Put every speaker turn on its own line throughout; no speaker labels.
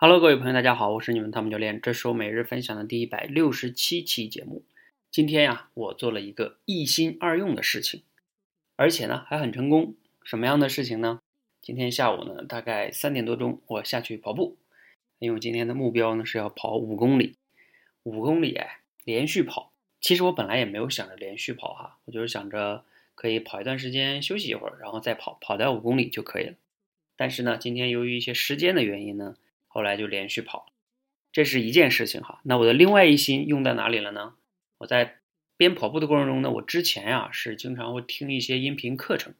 Hello，各位朋友，大家好，我是你们汤姆教练，这是我每日分享的第一百六十七期节目。今天呀，我做了一个一心二用的事情，而且呢还很成功。什么样的事情呢？今天下午呢，大概三点多钟，我下去跑步，因为今天的目标呢是要跑五公里，五公里哎，连续跑。其实我本来也没有想着连续跑哈，我就是想着可以跑一段时间休息一会儿，然后再跑，跑掉五公里就可以了。但是呢，今天由于一些时间的原因呢。后来就连续跑，这是一件事情哈。那我的另外一心用在哪里了呢？我在边跑步的过程中呢，我之前呀是经常会听一些音频课程。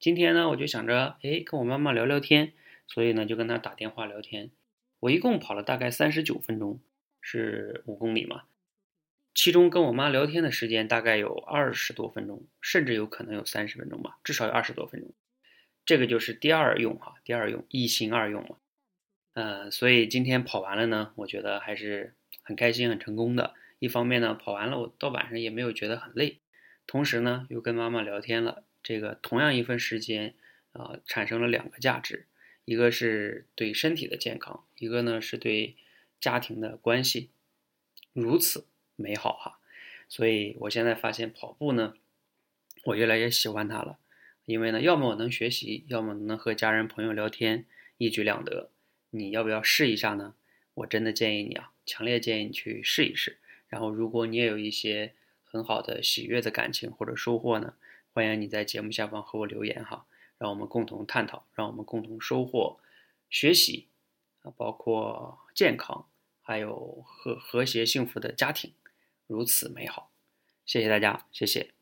今天呢，我就想着，哎，跟我妈妈聊聊天，所以呢就跟她打电话聊天。我一共跑了大概三十九分钟，是五公里嘛。其中跟我妈聊天的时间大概有二十多分钟，甚至有可能有三十分钟吧，至少有二十多分钟。这个就是第二用哈，第二用一心二用嘛。呃，所以今天跑完了呢，我觉得还是很开心、很成功的。一方面呢，跑完了我到晚上也没有觉得很累，同时呢，又跟妈妈聊天了。这个同样一份时间啊，产生了两个价值，一个是对身体的健康，一个呢是对家庭的关系，如此美好哈。所以我现在发现跑步呢，我越来越喜欢它了，因为呢，要么我能学习，要么能和家人朋友聊天，一举两得。你要不要试一下呢？我真的建议你啊，强烈建议你去试一试。然后，如果你也有一些很好的喜悦的感情或者收获呢，欢迎你在节目下方和我留言哈，让我们共同探讨，让我们共同收获学习啊，包括健康，还有和和谐幸福的家庭，如此美好。谢谢大家，谢谢。